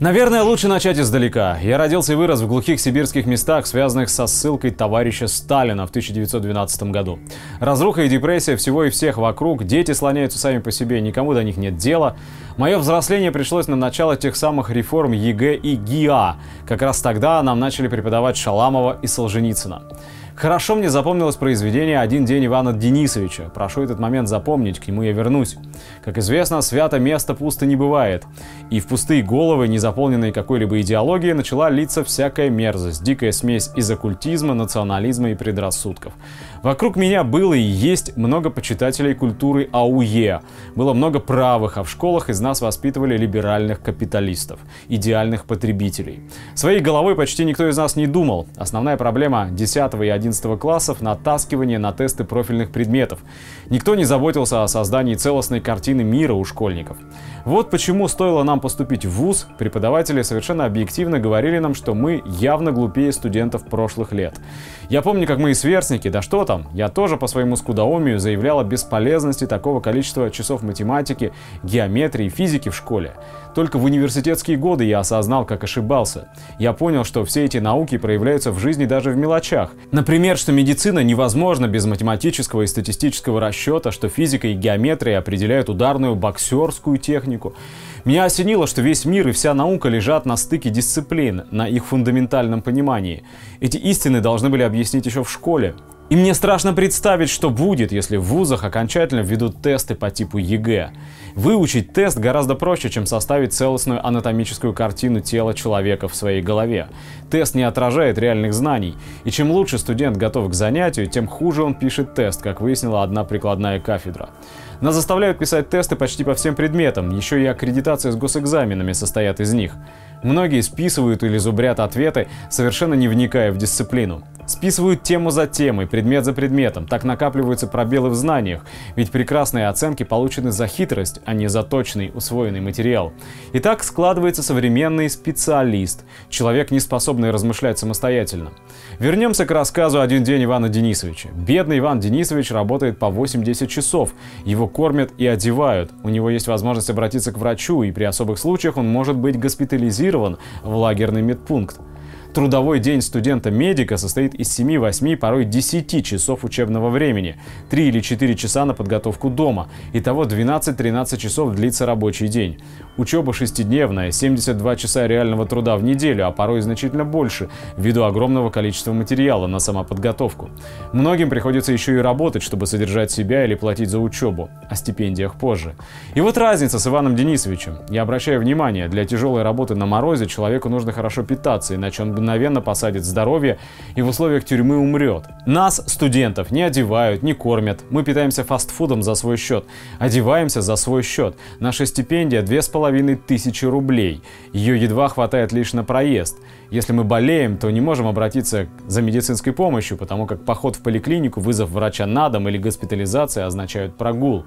Наверное, лучше начать издалека. Я родился и вырос в глухих сибирских местах, связанных со ссылкой товарища Сталина в 1912 году. Разруха и депрессия всего и всех вокруг, дети слоняются сами по себе, никому до них нет дела. Мое взросление пришлось на начало тех самых реформ ЕГЭ и ГИА. Как раз тогда нам начали преподавать Шаламова и Солженицына. Хорошо мне запомнилось произведение «Один день Ивана Денисовича». Прошу этот момент запомнить, к нему я вернусь. Как известно, свято место пусто не бывает. И в пустые головы, не заполненные какой-либо идеологией, начала литься всякая мерзость, дикая смесь из оккультизма, национализма и предрассудков. Вокруг меня было и есть много почитателей культуры АУЕ. Было много правых, а в школах из нас воспитывали либеральных капиталистов, идеальных потребителей. Своей головой почти никто из нас не думал. Основная проблема 10 и 11 11 классов натаскивание на тесты профильных предметов. Никто не заботился о создании целостной картины мира у школьников. Вот почему стоило нам поступить в ВУЗ, преподаватели совершенно объективно говорили нам, что мы явно глупее студентов прошлых лет. Я помню, как мои сверстники, да что там, я тоже по своему скудоумию заявлял о бесполезности такого количества часов математики, геометрии, физики в школе. Только в университетские годы я осознал, как ошибался. Я понял, что все эти науки проявляются в жизни даже в мелочах. Например, что медицина невозможна без математического и статистического расчета, что физика и геометрия определяют ударную боксерскую технику. Меня осенило, что весь мир и вся наука лежат на стыке дисциплин, на их фундаментальном понимании. Эти истины должны были объяснить еще в школе. И мне страшно представить, что будет, если в вузах окончательно введут тесты по типу ЕГЭ. Выучить тест гораздо проще, чем составить целостную анатомическую картину тела человека в своей голове. Тест не отражает реальных знаний, и чем лучше студент готов к занятию, тем хуже он пишет тест, как выяснила одна прикладная кафедра. Нас заставляют писать тесты почти по всем предметам, еще и аккредитация с госэкзаменами состоят из них. Многие списывают или зубрят ответы, совершенно не вникая в дисциплину. Списывают тему за темой, предмет за предметом. Так накапливаются пробелы в знаниях, ведь прекрасные оценки получены за хитрость, а не за точный усвоенный материал. И так складывается современный специалист, человек, не способный размышлять самостоятельно. Вернемся к рассказу «Один день Ивана Денисовича». Бедный Иван Денисович работает по 8-10 часов. Его кормят и одевают. У него есть возможность обратиться к врачу, и при особых случаях он может быть госпитализирован в лагерный медпункт. Трудовой день студента-медика состоит из 7-8, порой 10 часов учебного времени, 3 или 4 часа на подготовку дома. Итого 12-13 часов длится рабочий день. Учеба шестидневная, 72 часа реального труда в неделю, а порой значительно больше, ввиду огромного количества материала на самоподготовку. Многим приходится еще и работать, чтобы содержать себя или платить за учебу. О стипендиях позже. И вот разница с Иваном Денисовичем. Я обращаю внимание, для тяжелой работы на морозе человеку нужно хорошо питаться, иначе он мгновенно посадит здоровье и в условиях тюрьмы умрет. Нас, студентов, не одевают, не кормят. Мы питаемся фастфудом за свой счет. Одеваемся за свой счет. Наша стипендия 2500 рублей. Ее едва хватает лишь на проезд. Если мы болеем, то не можем обратиться за медицинской помощью, потому как поход в поликлинику, вызов врача на дом или госпитализация означают прогул.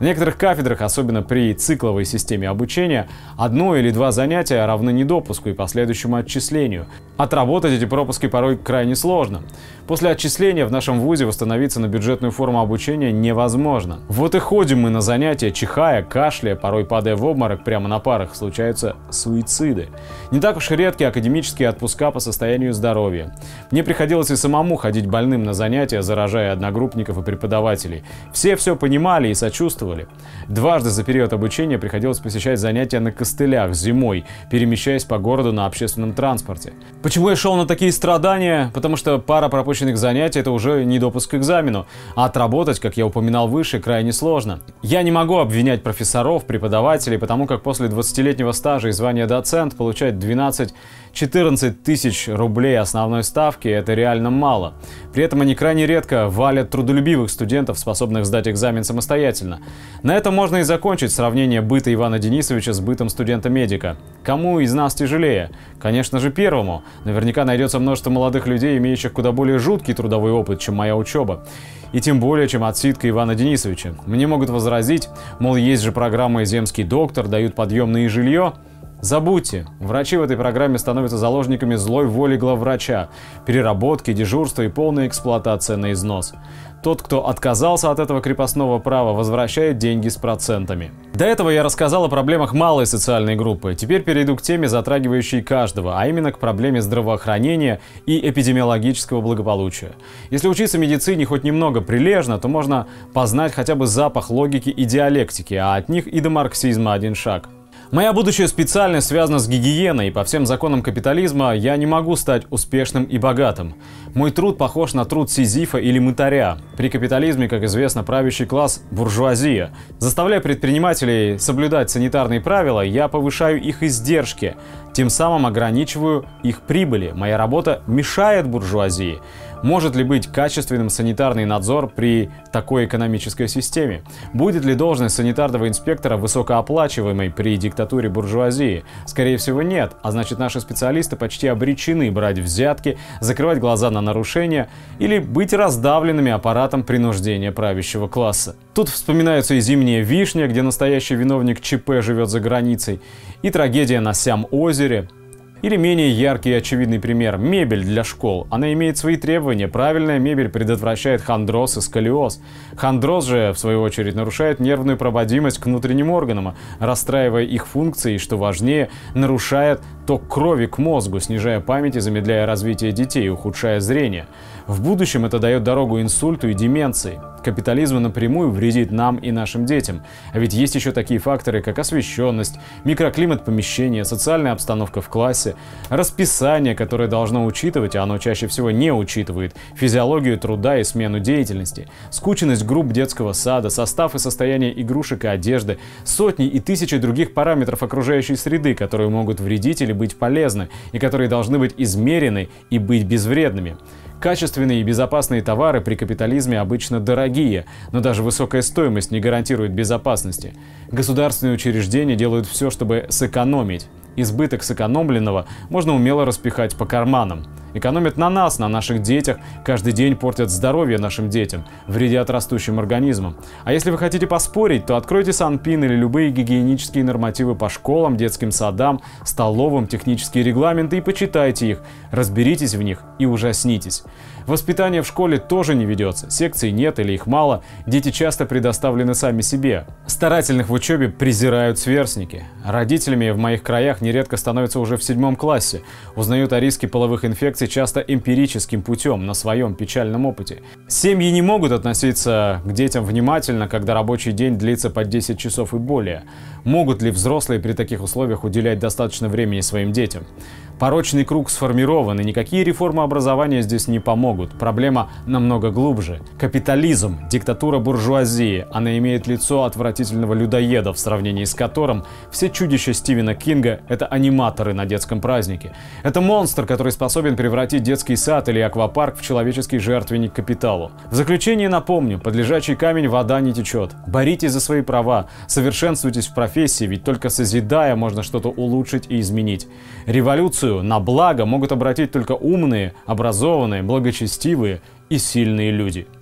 На некоторых кафедрах, особенно при цикловой системе обучения, одно или два занятия равны недопуску и последующему отчислению. Отработать эти пропуски порой крайне сложно. После отчисления в нашем вузе восстановиться на бюджетную форму обучения невозможно. Вот и ходим мы на занятия, чихая, кашляя, порой падая в обморок прямо на парах, случаются суициды. Не так уж редкие академические отпуска по состоянию здоровья. Мне приходилось и самому ходить больным на занятия, заражая одногруппников и преподавателей. Все все понимали и сочувствовали. Дважды за период обучения приходилось посещать занятия на костылях зимой, перемещаясь по городу на общественном транспорте. Почему я шел на такие страдания? Потому что пара пропущенных пропущенных занятий это уже не допуск к экзамену, а отработать, как я упоминал выше, крайне сложно. Я не могу обвинять профессоров, преподавателей, потому как после 20-летнего стажа и звания доцент получать 12 14 тысяч рублей основной ставки – это реально мало. При этом они крайне редко валят трудолюбивых студентов, способных сдать экзамен самостоятельно. На этом можно и закончить сравнение быта Ивана Денисовича с бытом студента-медика. Кому из нас тяжелее? Конечно же, первому. Наверняка найдется множество молодых людей, имеющих куда более жуткий трудовой опыт, чем моя учеба. И тем более, чем отсидка Ивана Денисовича. Мне могут возразить, мол, есть же программа «Земский доктор», дают подъемное жилье – Забудьте, врачи в этой программе становятся заложниками злой воли главврача, переработки, дежурства и полная эксплуатация на износ. Тот, кто отказался от этого крепостного права, возвращает деньги с процентами. До этого я рассказал о проблемах малой социальной группы. Теперь перейду к теме, затрагивающей каждого, а именно к проблеме здравоохранения и эпидемиологического благополучия. Если учиться медицине хоть немного прилежно, то можно познать хотя бы запах логики и диалектики, а от них и до марксизма один шаг. Моя будущая специальность связана с гигиеной, и по всем законам капитализма я не могу стать успешным и богатым. Мой труд похож на труд Сизифа или мытаря. При капитализме, как известно, правящий класс – буржуазия. Заставляя предпринимателей соблюдать санитарные правила, я повышаю их издержки, тем самым ограничиваю их прибыли. Моя работа мешает буржуазии. Может ли быть качественным санитарный надзор при такой экономической системе? Будет ли должность санитарного инспектора высокооплачиваемой при диктатуре буржуазии? Скорее всего нет, а значит наши специалисты почти обречены брать взятки, закрывать глаза на нарушения или быть раздавленными аппаратом принуждения правящего класса. Тут вспоминаются и зимняя вишня, где настоящий виновник ЧП живет за границей, и трагедия на Сям-озере, или менее яркий и очевидный пример – мебель для школ. Она имеет свои требования. Правильная мебель предотвращает хондроз и сколиоз. Хондроз же, в свою очередь, нарушает нервную проводимость к внутренним органам, расстраивая их функции и, что важнее, нарушает ток крови к мозгу, снижая память и замедляя развитие детей, ухудшая зрение. В будущем это дает дорогу инсульту и деменции. Капитализм напрямую вредит нам и нашим детям. А ведь есть еще такие факторы, как освещенность, микроклимат помещения, социальная обстановка в классе, расписание, которое должно учитывать, а оно чаще всего не учитывает, физиологию труда и смену деятельности, скученность групп детского сада, состав и состояние игрушек и одежды, сотни и тысячи других параметров окружающей среды, которые могут вредить или быть полезны, и которые должны быть измерены и быть безвредными. Качественные и безопасные товары при капитализме обычно дорогие, но даже высокая стоимость не гарантирует безопасности. Государственные учреждения делают все, чтобы сэкономить. Избыток сэкономленного можно умело распихать по карманам. Экономят на нас, на наших детях, каждый день портят здоровье нашим детям, вредят растущим организмам. А если вы хотите поспорить, то откройте Санпин или любые гигиенические нормативы по школам, детским садам, столовым, технические регламенты и почитайте их, разберитесь в них и ужаснитесь. Воспитание в школе тоже не ведется, секций нет или их мало, дети часто предоставлены сами себе. Старательных в учебе презирают сверстники. Родителями в моих краях нередко становятся уже в седьмом классе, узнают о риске половых инфекций часто эмпирическим путем, на своем печальном опыте. Семьи не могут относиться к детям внимательно, когда рабочий день длится по 10 часов и более. Могут ли взрослые при таких условиях уделять достаточно времени своим детям? Порочный круг сформирован, и никакие реформы образования здесь не помогут. Проблема намного глубже. Капитализм, диктатура буржуазии, она имеет лицо отвратительного людоеда, в сравнении с которым все чудища Стивена Кинга — это аниматоры на детском празднике. Это монстр, который способен превратить детский сад или аквапарк в человеческий жертвенник капиталу. В заключение напомню, под лежачий камень вода не течет. Боритесь за свои права, совершенствуйтесь в профессии, ведь только созидая можно что-то улучшить и изменить. Революцию на благо могут обратить только умные, образованные, благочестивые и сильные люди –